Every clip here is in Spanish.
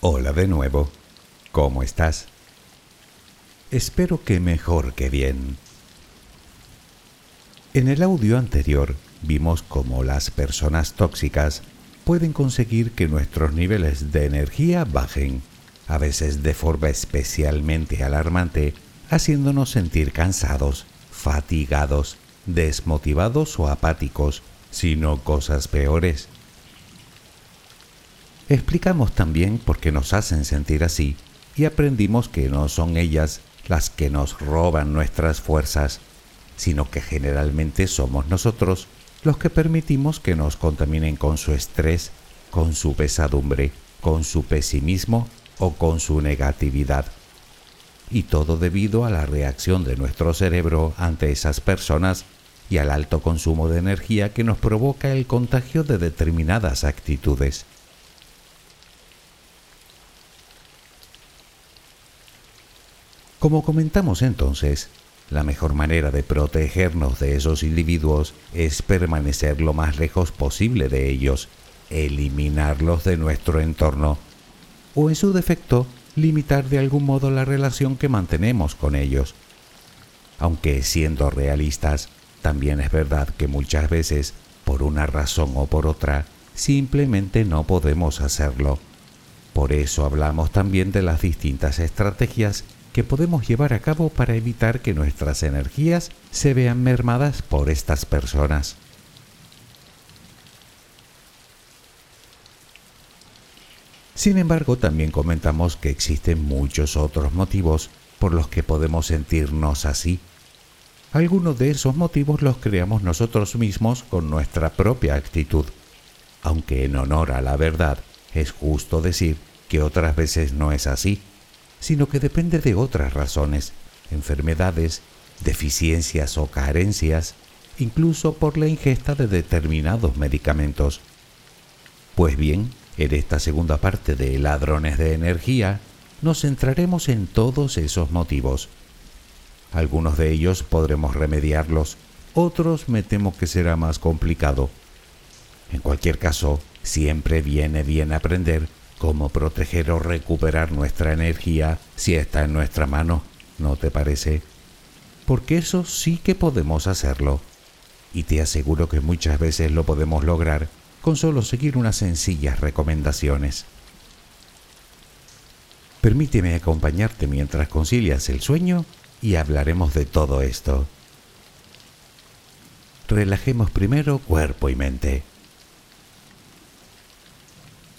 Hola de nuevo. ¿Cómo estás? Espero que mejor que bien. En el audio anterior vimos cómo las personas tóxicas pueden conseguir que nuestros niveles de energía bajen, a veces de forma especialmente alarmante, haciéndonos sentir cansados, fatigados, desmotivados o apáticos, sino cosas peores. Explicamos también por qué nos hacen sentir así y aprendimos que no son ellas las que nos roban nuestras fuerzas, sino que generalmente somos nosotros los que permitimos que nos contaminen con su estrés, con su pesadumbre, con su pesimismo o con su negatividad. Y todo debido a la reacción de nuestro cerebro ante esas personas y al alto consumo de energía que nos provoca el contagio de determinadas actitudes. Como comentamos entonces, la mejor manera de protegernos de esos individuos es permanecer lo más lejos posible de ellos, eliminarlos de nuestro entorno, o en su defecto, limitar de algún modo la relación que mantenemos con ellos. Aunque siendo realistas, también es verdad que muchas veces, por una razón o por otra, simplemente no podemos hacerlo. Por eso hablamos también de las distintas estrategias que podemos llevar a cabo para evitar que nuestras energías se vean mermadas por estas personas. Sin embargo, también comentamos que existen muchos otros motivos por los que podemos sentirnos así. Algunos de esos motivos los creamos nosotros mismos con nuestra propia actitud, aunque en honor a la verdad es justo decir que otras veces no es así sino que depende de otras razones, enfermedades, deficiencias o carencias, incluso por la ingesta de determinados medicamentos. Pues bien, en esta segunda parte de Ladrones de Energía, nos centraremos en todos esos motivos. Algunos de ellos podremos remediarlos, otros me temo que será más complicado. En cualquier caso, siempre viene bien aprender cómo proteger o recuperar nuestra energía si está en nuestra mano, ¿no te parece? Porque eso sí que podemos hacerlo. Y te aseguro que muchas veces lo podemos lograr con solo seguir unas sencillas recomendaciones. Permíteme acompañarte mientras concilias el sueño y hablaremos de todo esto. Relajemos primero cuerpo y mente.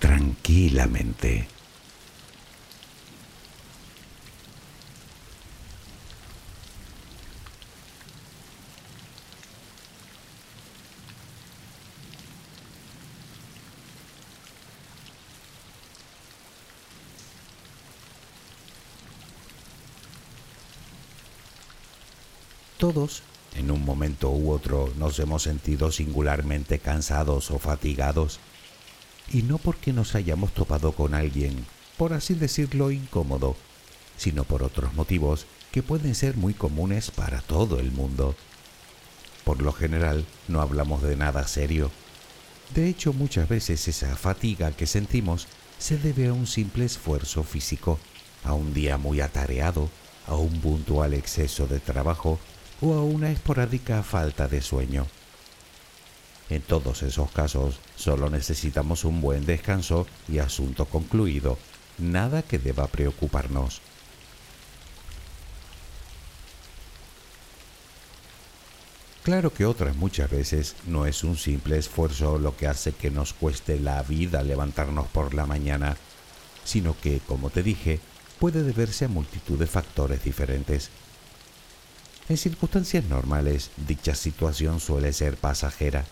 tranquilamente. Todos, en un momento u otro, nos hemos sentido singularmente cansados o fatigados, y no porque nos hayamos topado con alguien, por así decirlo, incómodo, sino por otros motivos que pueden ser muy comunes para todo el mundo. Por lo general, no hablamos de nada serio. De hecho, muchas veces esa fatiga que sentimos se debe a un simple esfuerzo físico, a un día muy atareado, a un puntual exceso de trabajo o a una esporádica falta de sueño. En todos esos casos solo necesitamos un buen descanso y asunto concluido, nada que deba preocuparnos. Claro que otras muchas veces no es un simple esfuerzo lo que hace que nos cueste la vida levantarnos por la mañana, sino que, como te dije, puede deberse a multitud de factores diferentes en circunstancias normales, dicha situación suele ser pasajera.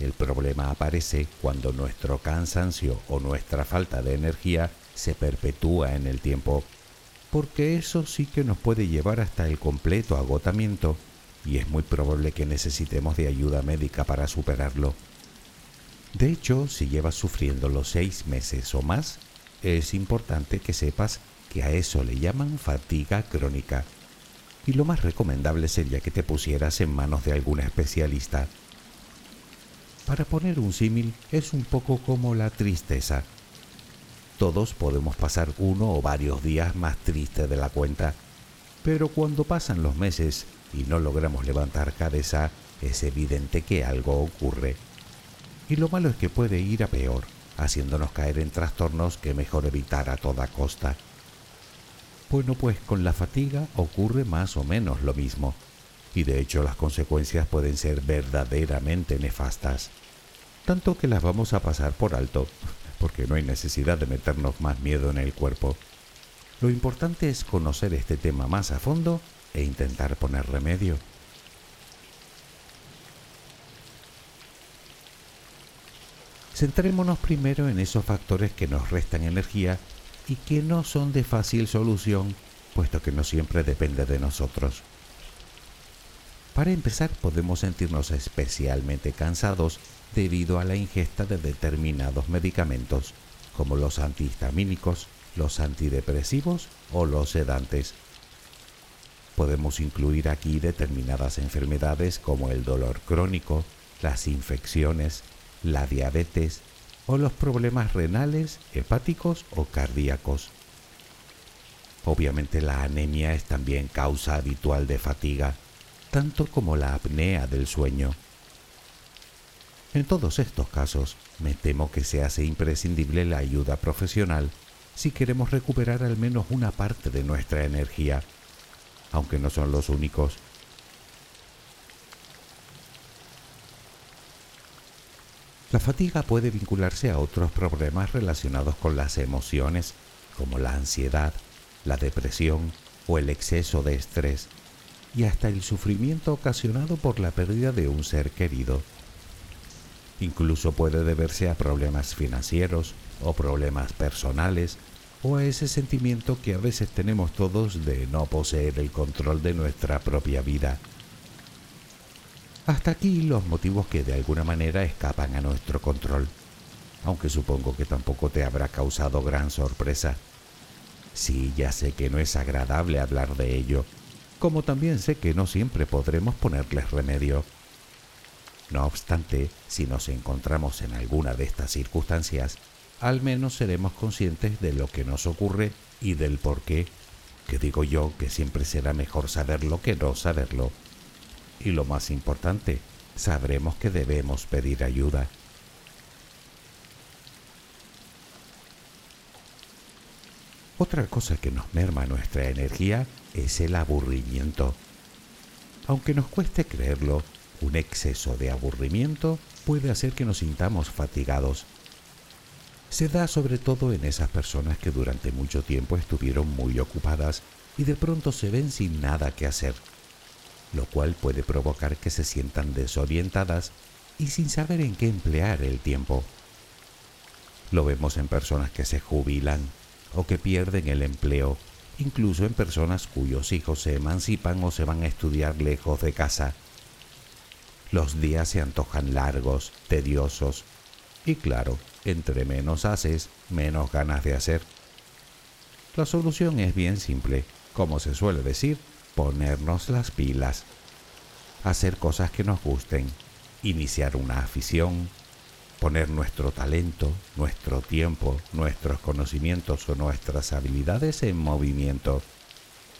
El problema aparece cuando nuestro cansancio o nuestra falta de energía se perpetúa en el tiempo, porque eso sí que nos puede llevar hasta el completo agotamiento y es muy probable que necesitemos de ayuda médica para superarlo. De hecho, si llevas sufriendo los seis meses o más, es importante que sepas que a eso le llaman fatiga crónica y lo más recomendable sería que te pusieras en manos de algún especialista. Para poner un símil, es un poco como la tristeza. Todos podemos pasar uno o varios días más tristes de la cuenta, pero cuando pasan los meses y no logramos levantar cabeza, es evidente que algo ocurre. Y lo malo es que puede ir a peor, haciéndonos caer en trastornos que mejor evitar a toda costa. Bueno, pues con la fatiga ocurre más o menos lo mismo, y de hecho las consecuencias pueden ser verdaderamente nefastas, tanto que las vamos a pasar por alto, porque no hay necesidad de meternos más miedo en el cuerpo. Lo importante es conocer este tema más a fondo e intentar poner remedio. Centrémonos primero en esos factores que nos restan energía y que no son de fácil solución, puesto que no siempre depende de nosotros. Para empezar, podemos sentirnos especialmente cansados debido a la ingesta de determinados medicamentos, como los antihistamínicos, los antidepresivos o los sedantes. Podemos incluir aquí determinadas enfermedades como el dolor crónico, las infecciones, la diabetes, o los problemas renales, hepáticos o cardíacos. Obviamente la anemia es también causa habitual de fatiga, tanto como la apnea del sueño. En todos estos casos, me temo que se hace imprescindible la ayuda profesional si queremos recuperar al menos una parte de nuestra energía, aunque no son los únicos. La fatiga puede vincularse a otros problemas relacionados con las emociones, como la ansiedad, la depresión o el exceso de estrés, y hasta el sufrimiento ocasionado por la pérdida de un ser querido. Incluso puede deberse a problemas financieros o problemas personales o a ese sentimiento que a veces tenemos todos de no poseer el control de nuestra propia vida. Hasta aquí los motivos que de alguna manera escapan a nuestro control, aunque supongo que tampoco te habrá causado gran sorpresa. Sí, ya sé que no es agradable hablar de ello, como también sé que no siempre podremos ponerles remedio. No obstante, si nos encontramos en alguna de estas circunstancias, al menos seremos conscientes de lo que nos ocurre y del por qué, que digo yo que siempre será mejor saberlo que no saberlo y lo más importante, sabremos que debemos pedir ayuda. Otra cosa que nos merma nuestra energía es el aburrimiento. Aunque nos cueste creerlo, un exceso de aburrimiento puede hacer que nos sintamos fatigados. Se da sobre todo en esas personas que durante mucho tiempo estuvieron muy ocupadas y de pronto se ven sin nada que hacer, lo cual puede provocar que se sientan desorientadas y sin saber en qué emplear el tiempo. Lo vemos en personas que se jubilan o que pierden el empleo, incluso en personas cuyos hijos se emancipan o se van a estudiar lejos de casa. Los días se antojan largos, tediosos, y claro, entre menos haces, menos ganas de hacer. La solución es bien simple, como se suele decir, ponernos las pilas, hacer cosas que nos gusten, iniciar una afición, poner nuestro talento, nuestro tiempo, nuestros conocimientos o nuestras habilidades en movimiento.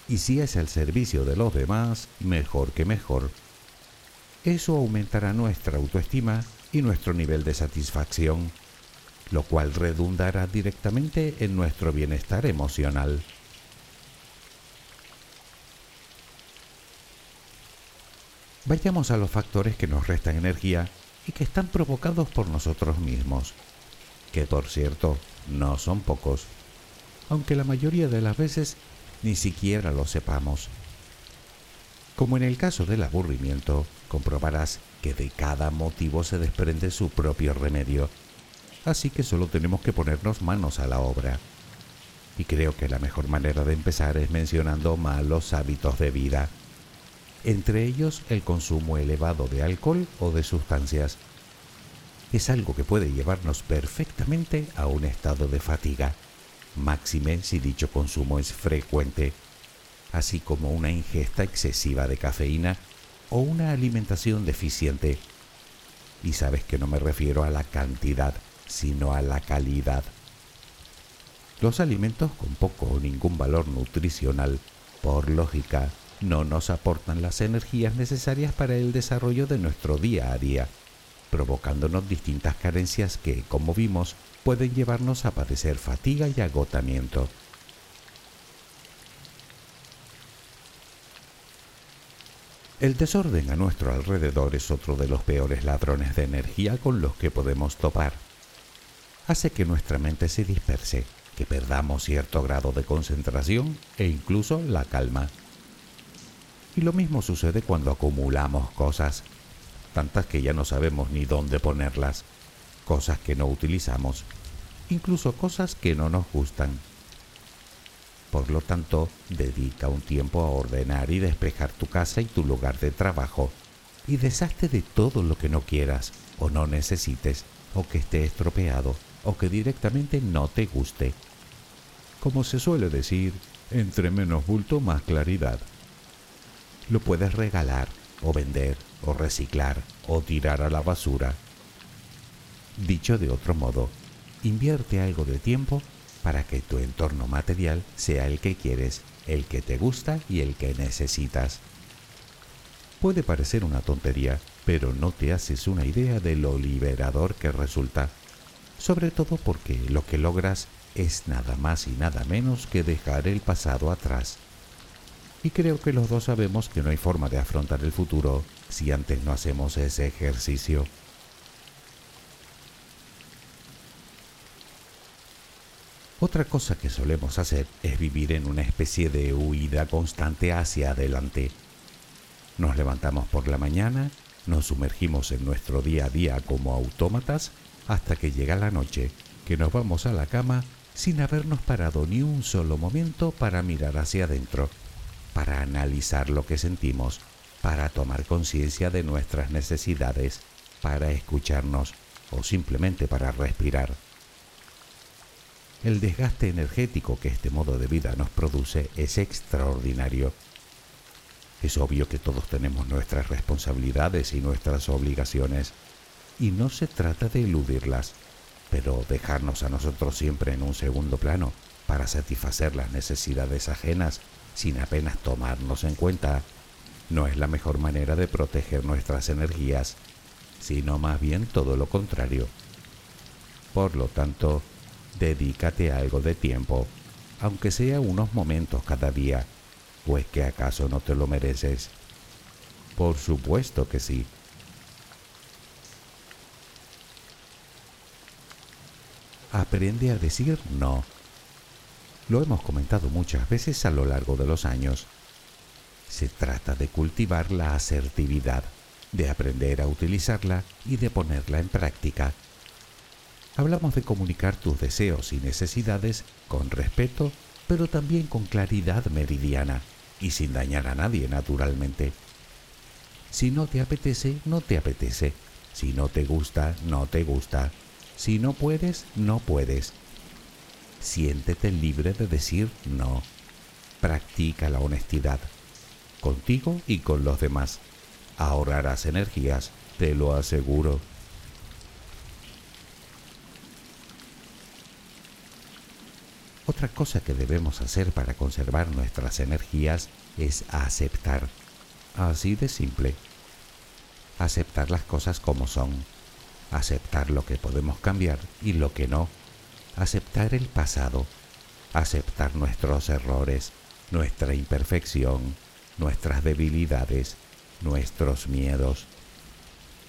Y si es el servicio de los demás, mejor que mejor. Eso aumentará nuestra autoestima y nuestro nivel de satisfacción, lo cual redundará directamente en nuestro bienestar emocional. Vayamos a los factores que nos restan energía y que están provocados por nosotros mismos, que por cierto no son pocos, aunque la mayoría de las veces ni siquiera lo sepamos. Como en el caso del aburrimiento, comprobarás que de cada motivo se desprende su propio remedio, así que solo tenemos que ponernos manos a la obra. Y creo que la mejor manera de empezar es mencionando malos hábitos de vida entre ellos el consumo elevado de alcohol o de sustancias. Es algo que puede llevarnos perfectamente a un estado de fatiga, máxime si dicho consumo es frecuente, así como una ingesta excesiva de cafeína o una alimentación deficiente. Y sabes que no me refiero a la cantidad, sino a la calidad. Los alimentos con poco o ningún valor nutricional, por lógica, no nos aportan las energías necesarias para el desarrollo de nuestro día a día, provocándonos distintas carencias que, como vimos, pueden llevarnos a padecer fatiga y agotamiento. El desorden a nuestro alrededor es otro de los peores ladrones de energía con los que podemos topar. Hace que nuestra mente se disperse, que perdamos cierto grado de concentración e incluso la calma. Y lo mismo sucede cuando acumulamos cosas, tantas que ya no sabemos ni dónde ponerlas, cosas que no utilizamos, incluso cosas que no nos gustan. Por lo tanto, dedica un tiempo a ordenar y despejar tu casa y tu lugar de trabajo, y deshazte de todo lo que no quieras o no necesites, o que esté estropeado, o que directamente no te guste. Como se suele decir, entre menos bulto más claridad. Lo puedes regalar o vender o reciclar o tirar a la basura. Dicho de otro modo, invierte algo de tiempo para que tu entorno material sea el que quieres, el que te gusta y el que necesitas. Puede parecer una tontería, pero no te haces una idea de lo liberador que resulta, sobre todo porque lo que logras es nada más y nada menos que dejar el pasado atrás y creo que los dos sabemos que no hay forma de afrontar el futuro si antes no hacemos ese ejercicio. Otra cosa que solemos hacer es vivir en una especie de huida constante hacia adelante. Nos levantamos por la mañana, nos sumergimos en nuestro día a día como autómatas hasta que llega la noche, que nos vamos a la cama sin habernos parado ni un solo momento para mirar hacia adentro para analizar lo que sentimos, para tomar conciencia de nuestras necesidades, para escucharnos o simplemente para respirar. El desgaste energético que este modo de vida nos produce es extraordinario. Es obvio que todos tenemos nuestras responsabilidades y nuestras obligaciones, y no se trata de eludirlas, pero dejarnos a nosotros siempre en un segundo plano para satisfacer las necesidades ajenas sin apenas tomarnos en cuenta, no es la mejor manera de proteger nuestras energías, sino más bien todo lo contrario. Por lo tanto, dedícate algo de tiempo, aunque sea unos momentos cada día, pues que acaso no te lo mereces. Por supuesto que sí. Aprende a decir no lo hemos comentado muchas veces a lo largo de los años. Se trata de cultivar la asertividad, de aprender a utilizarla y de ponerla en práctica. Hablamos de comunicar tus deseos y necesidades con respeto, pero también con claridad meridiana y sin dañar a nadie naturalmente. Si no te apetece, no te apetece. Si no te gusta, no te gusta. Si no puedes, no puedes. Siéntete libre de decir no. Practica la honestidad, contigo y con los demás. Ahorrarás energías, te lo aseguro. Otra cosa que debemos hacer para conservar nuestras energías es aceptar. Así de simple. Aceptar las cosas como son. Aceptar lo que podemos cambiar y lo que no. Aceptar el pasado. Aceptar nuestros errores, nuestra imperfección, nuestras debilidades, nuestros miedos.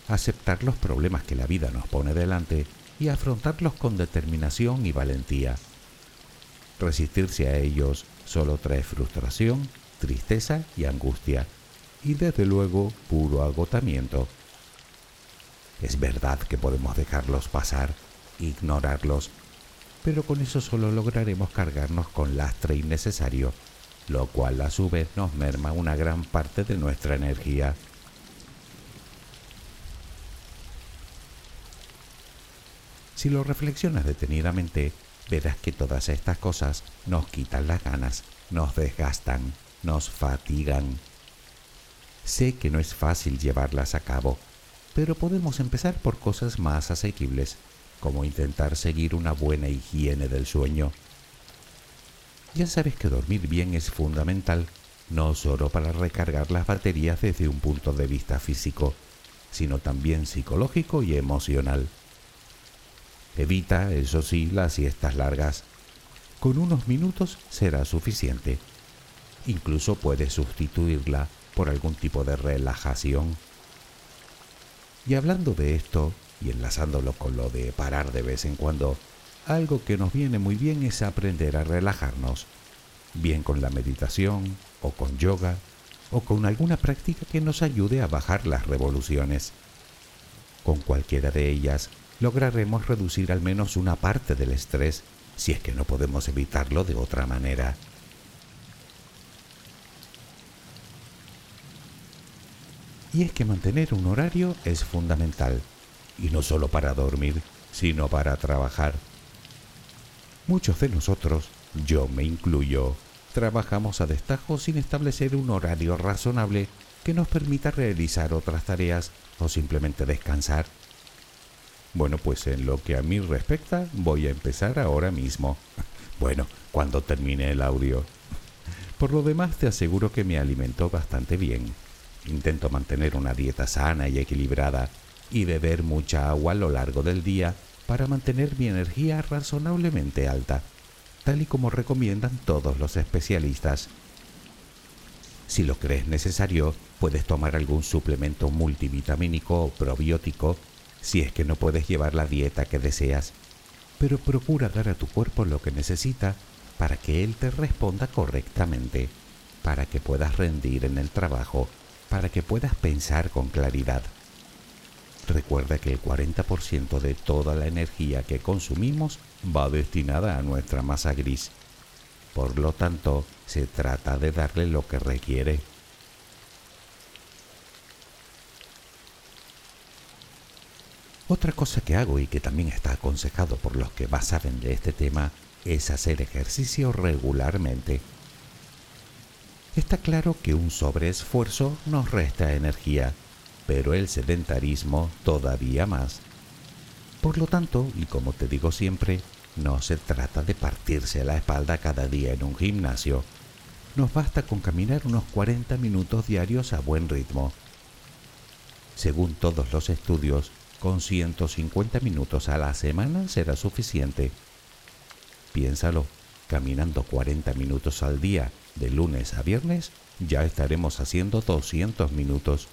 Aceptar los problemas que la vida nos pone delante y afrontarlos con determinación y valentía. Resistirse a ellos solo trae frustración, tristeza y angustia, y desde luego puro agotamiento. Es verdad que podemos dejarlos pasar, ignorarlos, pero con eso solo lograremos cargarnos con lastre innecesario, lo cual a su vez nos merma una gran parte de nuestra energía. Si lo reflexionas detenidamente, verás que todas estas cosas nos quitan las ganas, nos desgastan, nos fatigan. Sé que no es fácil llevarlas a cabo, pero podemos empezar por cosas más asequibles, como intentar seguir una buena higiene del sueño. Ya sabes que dormir bien es fundamental, no solo para recargar las baterías desde un punto de vista físico, sino también psicológico y emocional. Evita, eso sí, las siestas largas. Con unos minutos será suficiente. Incluso puedes sustituirla por algún tipo de relajación. Y hablando de esto, y enlazándolo con lo de parar de vez en cuando, algo que nos viene muy bien es aprender a relajarnos, bien con la meditación, o con yoga, o con alguna práctica que nos ayude a bajar las revoluciones. Con cualquiera de ellas lograremos reducir al menos una parte del estrés si es que no podemos evitarlo de otra manera. Y es que mantener un horario es fundamental, y no solo para dormir, sino para trabajar. Muchos de nosotros, yo me incluyo, trabajamos a destajo sin establecer un horario razonable que nos permita realizar otras tareas o simplemente descansar bueno, pues en lo que a mí respecta, voy a empezar ahora mismo. Bueno, cuando termine el audio. Por lo demás, te aseguro que me alimento bastante bien. Intento mantener una dieta sana y equilibrada y beber mucha agua a lo largo del día para mantener mi energía razonablemente alta, tal y como recomiendan todos los especialistas. Si lo crees necesario, puedes tomar algún suplemento multivitamínico o probiótico si es que no puedes llevar la dieta que deseas, pero procura dar a tu cuerpo lo que necesita para que él te responda correctamente, para que puedas rendir en el trabajo, para que puedas pensar con claridad. Recuerda que el 40% de toda la energía que consumimos va destinada a nuestra masa gris. Por lo tanto, se trata de darle lo que requiere. Otra cosa que hago y que también está aconsejado por los que más saben de este tema es hacer ejercicio regularmente. Está claro que un sobreesfuerzo nos resta energía, pero el sedentarismo todavía más. Por lo tanto, y como te digo siempre, no se trata de partirse la espalda cada día en un gimnasio. Nos basta con caminar unos 40 minutos diarios a buen ritmo. Según todos los estudios, con 150 minutos a la semana será suficiente. Piénsalo, caminando 40 minutos al día, de lunes a viernes, ya estaremos haciendo 200 minutos.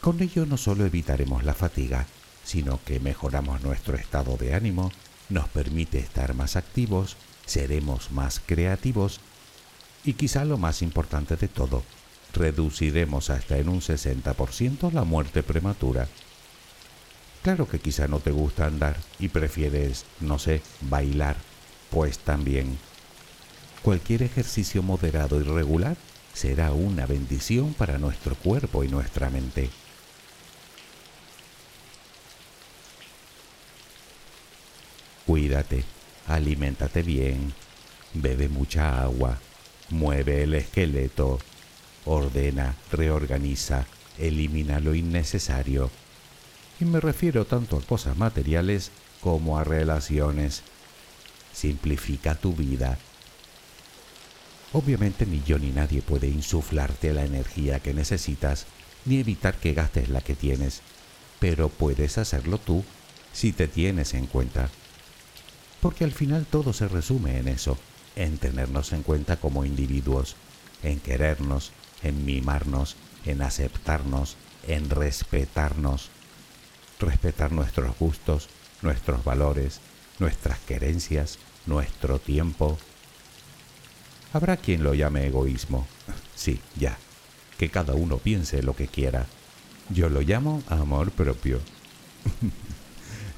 Con ello no solo evitaremos la fatiga, sino que mejoramos nuestro estado de ánimo, nos permite estar más activos, seremos más creativos y quizá lo más importante de todo, reduciremos hasta en un 60% la muerte prematura. Claro que quizá no te gusta andar y prefieres, no sé, bailar, pues también. Cualquier ejercicio moderado y regular será una bendición para nuestro cuerpo y nuestra mente. Cuídate, aliméntate bien, bebe mucha agua, mueve el esqueleto, ordena, reorganiza, elimina lo innecesario. Y me refiero tanto a cosas materiales como a relaciones. Simplifica tu vida. Obviamente ni yo ni nadie puede insuflarte la energía que necesitas ni evitar que gastes la que tienes, pero puedes hacerlo tú si te tienes en cuenta. Porque al final todo se resume en eso, en tenernos en cuenta como individuos, en querernos, en mimarnos, en aceptarnos, en respetarnos. Respetar nuestros gustos, nuestros valores, nuestras querencias, nuestro tiempo. Habrá quien lo llame egoísmo. Sí, ya. Que cada uno piense lo que quiera. Yo lo llamo amor propio.